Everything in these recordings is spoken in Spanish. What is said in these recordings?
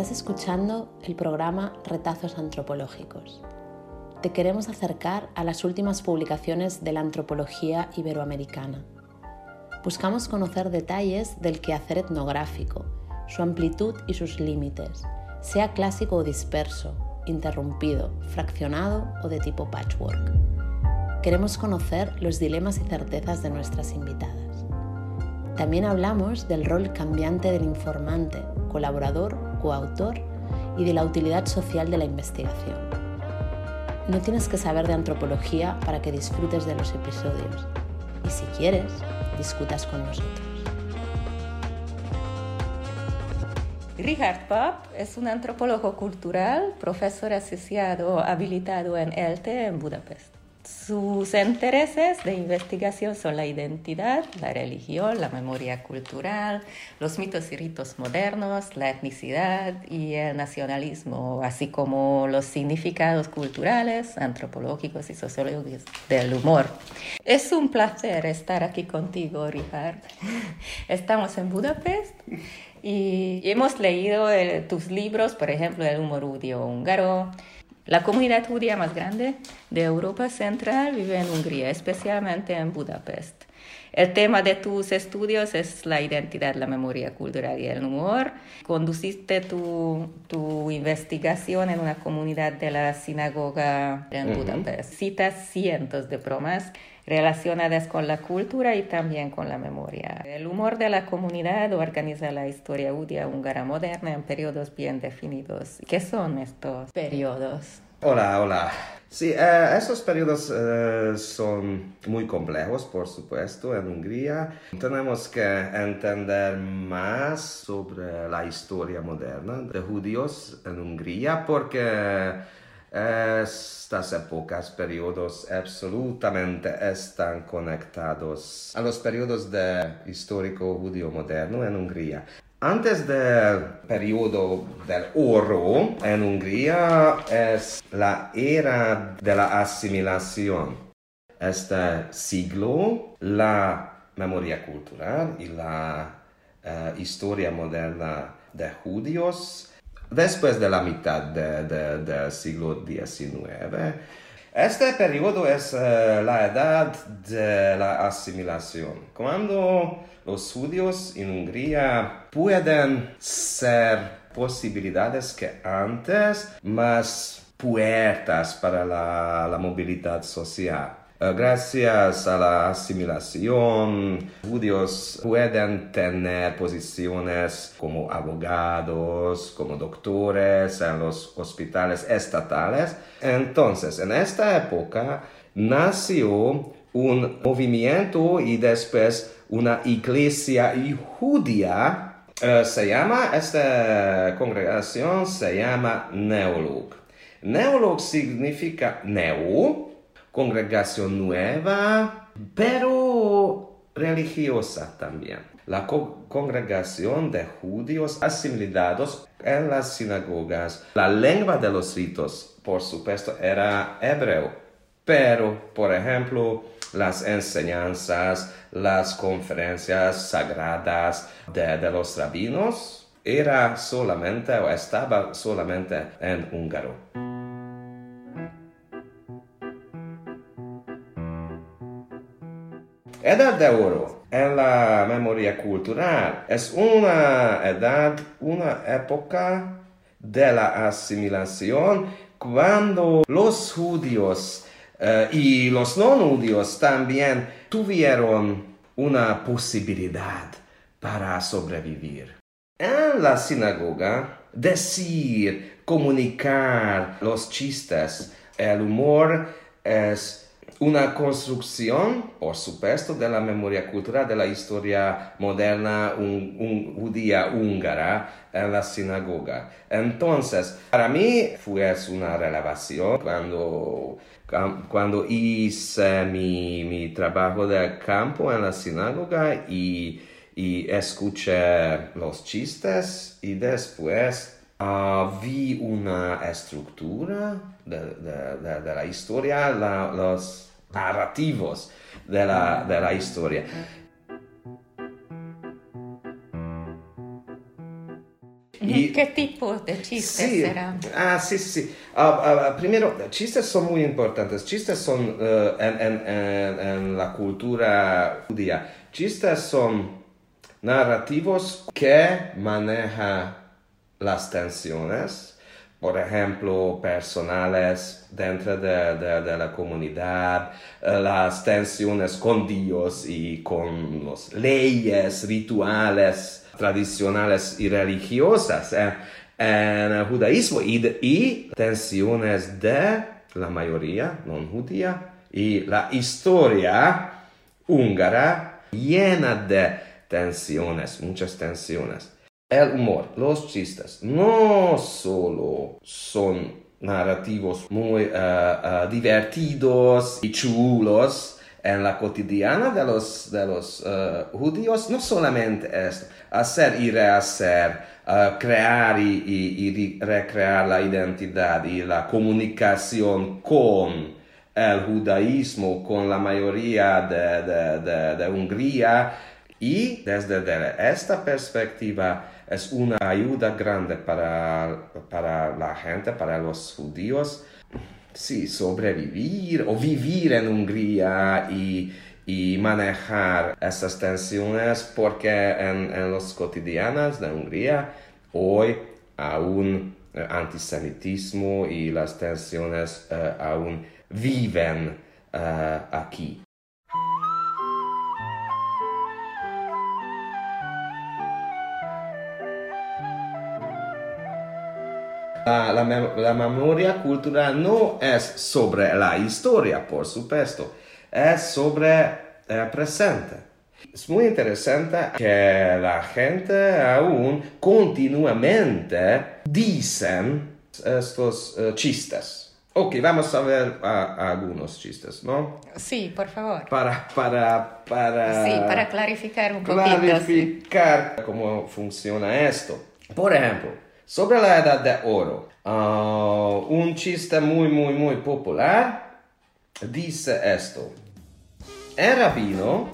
Estás escuchando el programa Retazos Antropológicos. Te queremos acercar a las últimas publicaciones de la antropología iberoamericana. Buscamos conocer detalles del quehacer etnográfico, su amplitud y sus límites, sea clásico o disperso, interrumpido, fraccionado o de tipo patchwork. Queremos conocer los dilemas y certezas de nuestras invitadas. También hablamos del rol cambiante del informante, colaborador, coautor y de la utilidad social de la investigación. No tienes que saber de antropología para que disfrutes de los episodios y si quieres, discutas con nosotros. Richard Papp es un antropólogo cultural, profesor asociado habilitado en ELTE en Budapest. Sus intereses de investigación son la identidad, la religión, la memoria cultural, los mitos y ritos modernos, la etnicidad y el nacionalismo, así como los significados culturales, antropológicos y sociológicos del humor. Es un placer estar aquí contigo, Richard. Estamos en Budapest y hemos leído eh, tus libros, por ejemplo, El humor judío húngaro. La comunidad judía más grande de Europa Central vive en Hungría, especialmente en Budapest. El tema de tus estudios es la identidad, la memoria cultural y el humor. Conduciste tu, tu investigación en una comunidad de la sinagoga en Budapest. Citas cientos de bromas relacionadas con la cultura y también con la memoria. El humor de la comunidad organiza la historia judía húngara moderna en periodos bien definidos. ¿Qué son estos periodos? Hola, hola. Sí, eh, esos periodos eh, son muy complejos, por supuesto, en Hungría. Tenemos que entender más sobre la historia moderna de judíos en Hungría porque estas épocas, periodos absolutamente están conectados a los periodos de histórico judío moderno en Hungría. Antes del periodo del oro en Hungría es la era de la asimilación. Este siglo, la memoria cultural y la eh, historia moderna de judíos después de la mitad del siglo XIX. Este periodo es eh, la edad de la asimilación, cuando los judíos en Hungría pueden ser posibilidades que antes más puertas para la movilidad social. Eh, gracias a la asimilación, judíos pueden tener posiciones como abogados, como doctores en los hospitales estatales. Entonces, en esta época nació un movimiento y después una iglesia judía. Eh, se llama, esta congregación se llama Neolog. Neolog significa neo, congregación nueva, pero religiosa también. La congregación de judíos asimilados en las sinagogas. La lengua de los ritos, por supuesto, era hebreo, pero, por ejemplo, las enseñanzas, las conferencias sagradas de, de los rabinos, era solamente o estaba solamente en húngaro. Edad de oro en la memoria cultural es una edad, una época de la asimilación cuando los judíos eh, y los no judíos también tuvieron una posibilidad para sobrevivir. En la sinagoga, decir, comunicar los chistes, el humor es una construcción, por supuesto, de la memoria cultural de la historia moderna judía húngara en la sinagoga. Entonces, para mí fue una relevación cuando, cuando hice mi, trabajo de campo en la sinagoga y, y escuché los chistes y después Uh, vi una estructura de, de, la historia, narrativos de la, de la historia. Y, ¿Qué tipo de chistes sí, serán? Ah, sí, sí, sí. Ah, ah, primero, chistes son muy importantes. Chistes son eh, en, en, en, la cultura judía. Chistes son narrativos que manejan las tensiones, por ejemplo, personales dentro de, de, de, la comunidad, eh, las tensiones con Dios y con las leyes, rituales tradicionales y religiosas eh, en el judaísmo y, y tensiones de la mayoría no judía y la historia húngara llena de tensiones, muchas tensiones. El humor, los chistes, no solo son narrativos muy uh, uh, divertidos y chulos en la cotidiana de los, de los uh, judíos, no solamente esto, hacer y rehacer, crear y, recrear la identidad y la comunicación con el judaísmo, con la mayoría de, de Hungría, y desde esta perspectiva es una ayuda grande para, para la gente, para los judíos, sí, sobrevivir o vivir en Hungría y, y manejar esas tensiones porque en, en los cotidianos de Hungría hoy aún el antisemitismo y las tensiones uh, aún viven uh, aquí. La, la, la, memoria cultural no es sobre la historia, por supuesto, es sobre el presente. Es muy interesante que la gente aún continuamente dicen estos uh, chistes. Ok, vamos a ver algunos chistes, ¿no? Sí, por favor. Para, para, para... Sí, para clarificar un poquito. Clarificar sí. cómo funciona esto. Por ejemplo, sobre la edad de oro, uh, un chiste muy, muy, muy popular dice esto. El rabino,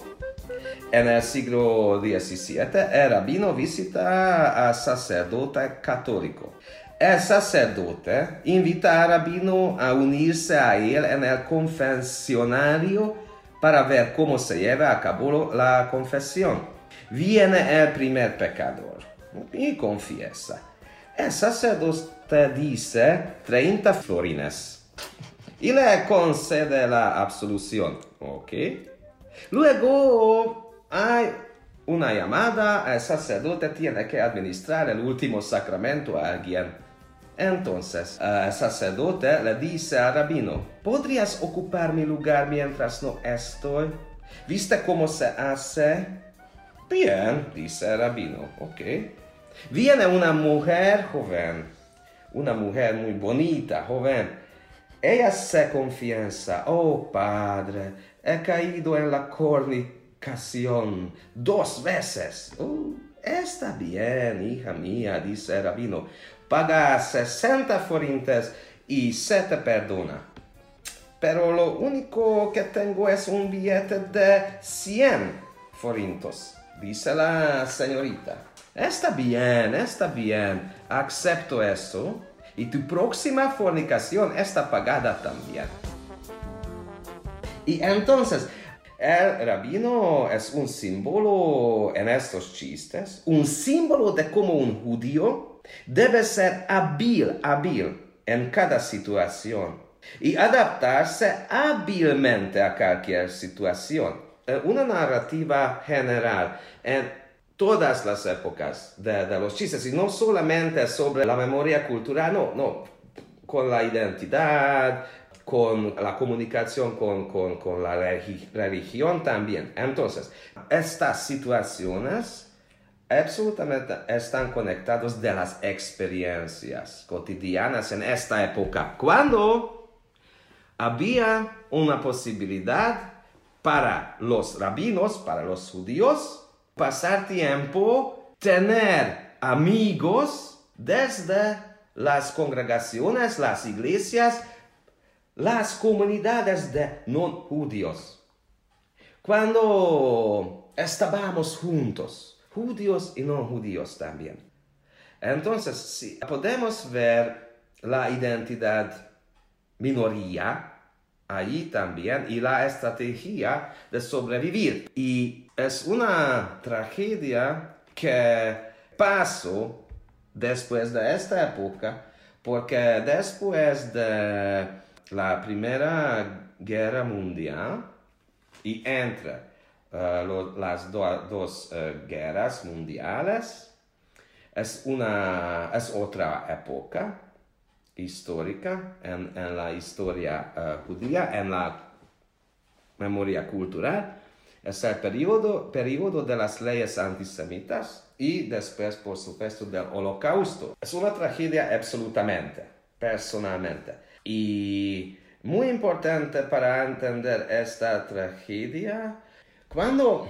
en el siglo XVII, el rabino visita al sacerdote católico. El sacerdote invita al rabino a unirse a él en el confesionario para ver cómo se lleva a cabo la confesión. Viene el primer pecador y confiesa. El sacerdote dice 30 florines y le concede la absolución. ¿Ok? Luego hay una llamada, el sacerdote tiene que administrar el último sacramento a alguien. Entonces, el sacerdote le dice al rabino, ¿podrías ocupar mi lugar mientras no estoy? ¿Viste cómo se hace? Bien, dice el rabino, ok. Viene una mujer joven, una mujer muy bonita, joven. Ella se confiesa, oh padre, he caído en la cornicación dos veces. Oh, está bien, hija mía, dice el rabino. Paga 60 forintes y se te perdona. Pero lo único que tengo es un billete de 100 forintos, dice la señorita. Está bien, está bien, acepto eso. Y tu próxima fornicación está pagada también. Y entonces, el rabino es un símbolo en estos chistes, un símbolo de cómo un judío debe ser hábil, hábil en cada situación y adaptarse hábilmente a cualquier situación. Eh, una narrativa general en todas las épocas de, los chistes y no solamente sobre la memoria cultural, no, no, con la identidad, con la comunicación con, con, con la religión también. Entonces, estas situaciones absolutamente están conectadas de las experiencias cotidianas en esta época, cuando había una posibilidad para los rabinos, para los judíos, pasar tiempo, tener amigos desde las congregaciones, las iglesias, las comunidades de no judíos. Cuando estábamos juntos, judíos y no judíos también. Entonces, sí, podemos ver la identidad minoría allí también y la estrategia de sobrevivir. Y es una tragedia que pasó después de esta época, porque después de la Primera Guerra Mundial y entre uh, las do dos uh, guerras mundiales, es, una, es otra época histórica en, en la historia uh, judía, en la memoria cultural. Es el periodo, periodo de las leyes antisemitas y después, por supuesto, del holocausto. Es una tragedia absolutamente, personalmente. Y muy importante para entender esta tragedia, cuando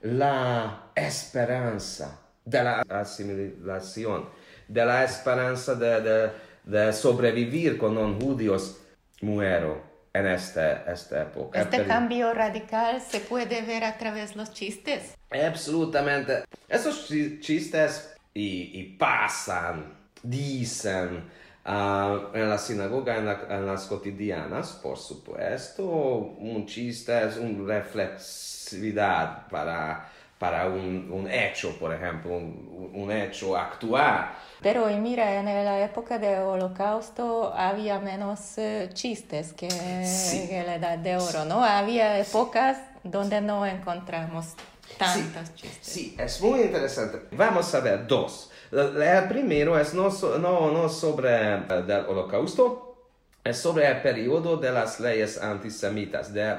la esperanza de la asimilación, de la esperanza de, de de sobrevivir con los judíos muero en esta, esta época. Este cambio radical se puede ver a través de los chistes. Absolutamente. Esos chistes y, pasan, dicen ah, en la sinagoga, en, las cotidianas, por supuesto. Un chiste es una reflexividad para, para un, hecho, por ejemplo, un, un hecho actual pero mira, en la época del holocausto había menos eh, chistes que, en la edad de oro, ¿no? Había épocas donde no encontramos tantos chistes. Sí, es muy interesante. Vamos a ver dos. El primero es no, no, no sobre el holocausto, es sobre el periodo de las leyes antisemitas, de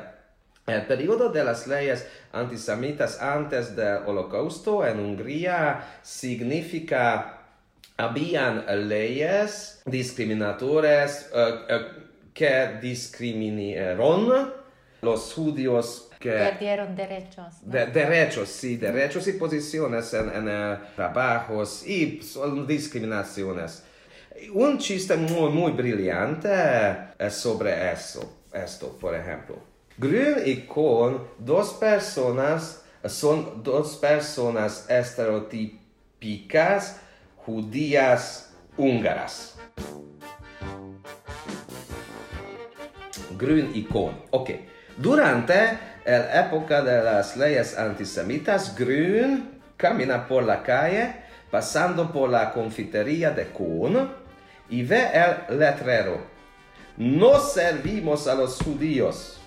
el periodo de las leyes antisemitas antes del holocausto en Hungría significa habían leyes discriminatorias uh, uh, que discriminaron los judíos que perdieron derechos. derechos, sí, derechos y posiciones en, en uh, trabajos y son discriminaciones. Un chiste muy, muy brillante sobre eso, esto, por ejemplo. Grün y Kohn, dos personas, son dos personas estereotípicas judías húngaras. Grün y Kohn. Ok. Durante la época de las leyes antisemitas, Grün camina por la calle pasando por la confitería de Kohn y ve el letrero. No servimos a los judíos.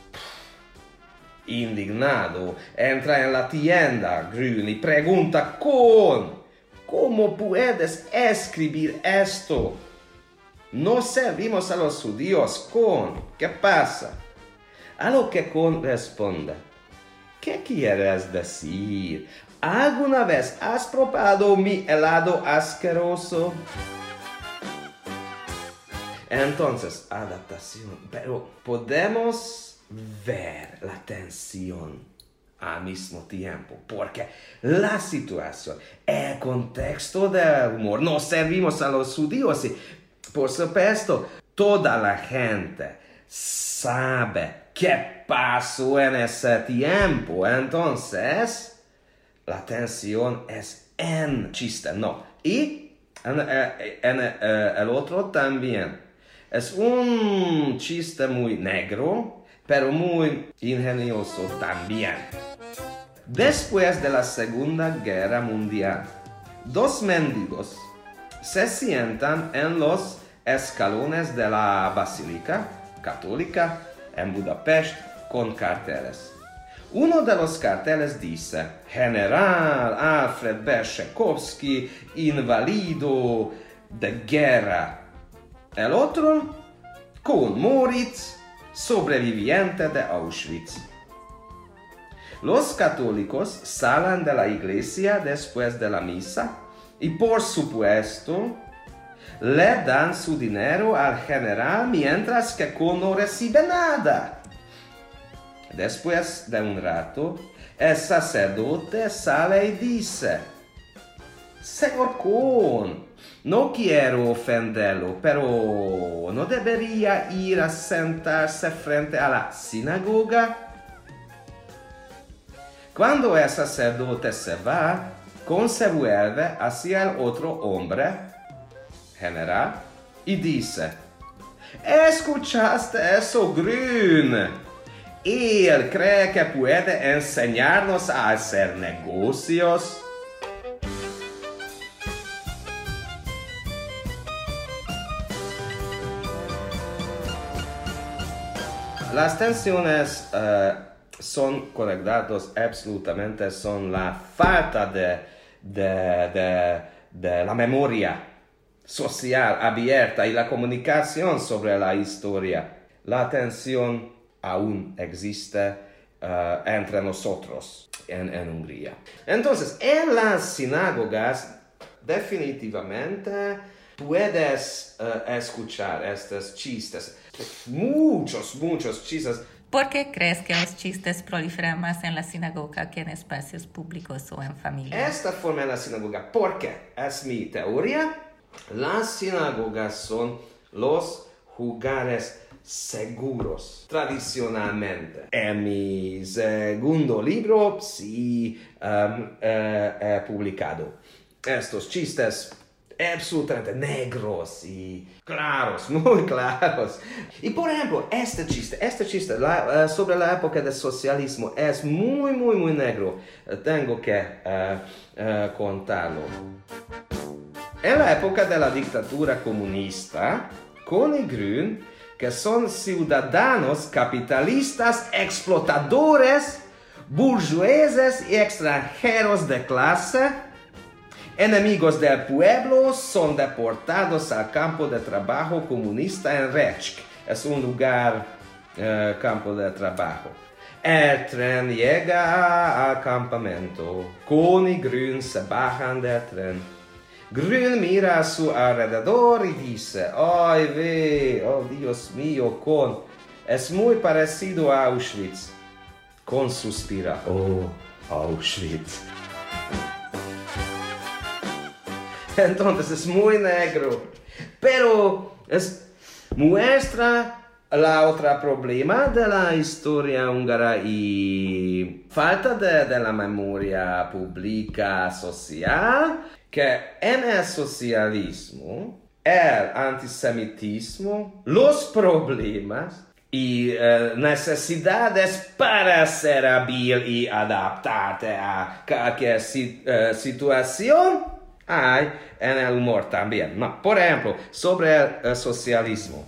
Indignado, entra en la tienda Grün pregunta Kohn. ¿Cómo puedes escribir esto? No servimos a los judíos con. ¿Qué pasa? A lo que con. ¿Qué quieres decir? ¿Alguna vez has probado mi helado asqueroso? Entonces, adaptación. Pero podemos ver la tensión al mismo tiempo, porque la situación, el contexto del humor, no servimos a los judíos y, por supuesto, toda la gente sabe qué pasó en ese tiempo, entonces la tensión es en chiste, no, y en, eh, eh, el otro también. Es un chiste muy negro, pero muy ingenioso también. Después de la Segunda Guerra Mundial, dos mendigos se sientan en los escalones de la Basílica Católica en Budapest con carteles. Uno de los carteles dice General Alfred Beshekovsky, invalido de guerra. El otro, con Moritz, sobreviviente de Auschwitz. Los católicos salen de la iglesia después de la misa y por supuesto le dan su dinero al general mientras que Kuhn no recibe nada. Después de un rato, el sacerdote sale y dice, Señor Kuhn, no quiero ofenderlo, pero ¿no debería ir a sentarse frente a la sinagoga? Cuando el sacerdote se va, se vuelve hacia el otro hombre general y dice, ¿escuchaste eso, Grün? Él cree que puede enseñarnos a hacer negocios. Las tensiones eh, son conectadas absolutamente, son la falta de, de, de, la memoria social abierta y la comunicación sobre la historia. La tensión aún existe eh, entre nosotros en, en Hungría. Entonces, en las sinagogas, definitivamente puedes uh, escuchar estos chistes. Muchos, muchos chistes. ¿Por qué crees que los chistes proliferan más en la sinagoga que en espacios públicos o en familia? Esta forma en la sinagoga, porque es mi teoría, las sinagogas son los lugares seguros tradicionalmente. En mi segundo libro sí um, he publicado estos chistes absolutamente negros y claros, muy claros. Y por ejemplo, este chiste, este chiste la, uh, sobre la época del socialismo es muy, muy, muy negro. Uh, tengo que uh, contarlo. En la época de la dictadura comunista, Connie Grün, que son ciudadanos capitalistas, explotadores, burgueses y extranjeros de clase, enemigos del pueblo son deportados al campo de trabajo comunista en Rechk. Es un lugar, uh, campo de trabajo. El tren llega al campamento. Con y Grün se bajan del tren. Grün mira a su alrededor y dice, ay ve, oh Dios mío, Con, es muy parecido a Auschwitz. Con suspira, oh Auschwitz. Entonces es muy negro. Pero es, muestra la otra problema de la historia húngara y falta de, de, la memoria pública social que en el socialismo, el antisemitismo, los problemas y eh, necesidades para ser hábil y adaptarte a cualquier eh, situación hay en el humor también. No, por ejemplo, sobre el, socialismo.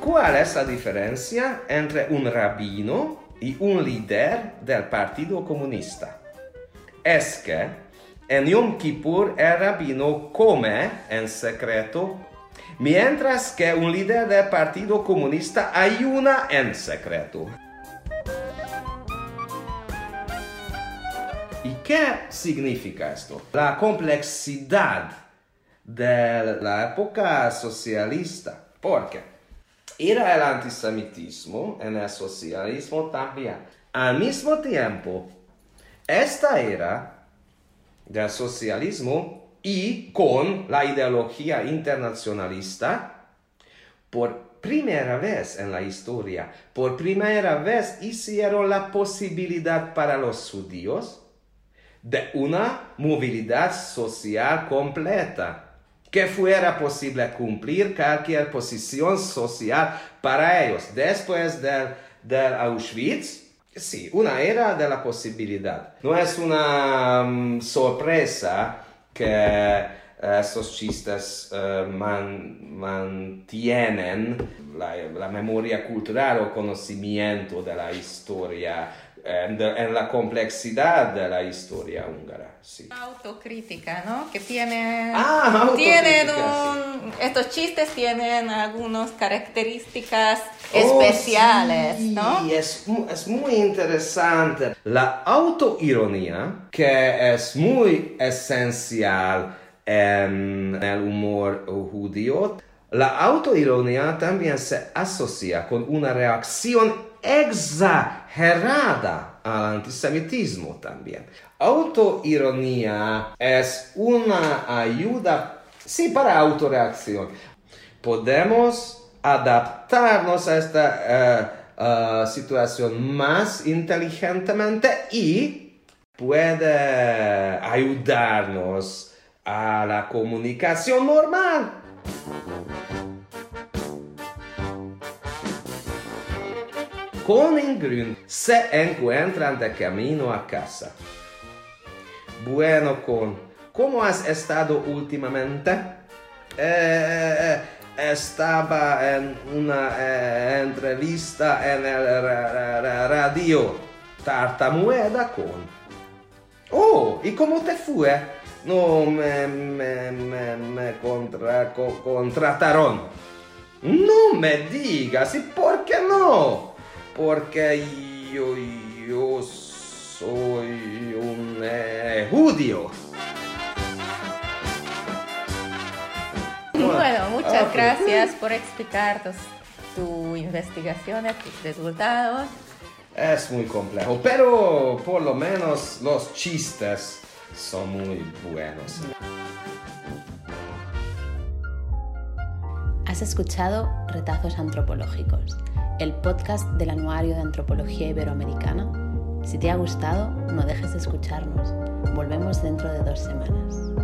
¿Cuál es la diferencia entre un rabino y un líder del Partido Comunista? Es que en Yom Kippur el rabino come en secreto, mientras que un líder del Partido Comunista ayuna en secreto. Qué significa esto? La complejidad de la época socialista. Porque era el antisemitismo en el socialismo también. Al mismo tiempo, esta era del socialismo y con la ideología internacionalista, por primera vez en la historia, por primera vez hicieron la posibilidad para los judíos de una movilidad social completa, que fuera posible cumplir cualquier posición social para ellos. Después del, del Auschwitz, sí, una era de la posibilidad. No es una um, sorpresa que esos chistes uh, man, mantienen la, memoria cultural o conocimiento de la historia en, en, la complejidad de la historia húngara. Sí. Autocrítica, ¿no? Que tiene, ah, tienen un, estos chistes tienen algunas características oh, especiales, sí. ¿no? Es, es muy interesante. La autoironía, que es muy esencial en el humor judío, la autoironía también se asocia con una reacción exagerada al antisemitismo también. Autoironía es una ayuda, sí, para autoreacción. Podemos adaptarnos a esta uh, uh, situación más inteligentemente y puede ayudarnos a la comunicación normal. Con Ingrun se encuentran de camino a casa. Bueno, Con, ¿cómo has estado últimamente? Eh, eh, estaba en una eh, entrevista en el radio Tartamueda con. Oh, ¿y cómo te fue? No me, me, me, me contra, co, contrataron. No me digas, ¿y por qué no? Porque yo, yo soy un eh, judío. Bueno, muchas Ah, gracias por explicar tus, tu investigación, tus resultados. Es muy complejo, pero por lo menos los chistes son muy buenos. Has escuchado Retazos Antropológicos, el podcast del Anuario de Antropología Iberoamericana. Si te ha gustado, no dejes de escucharnos. Volvemos dentro de dos semanas.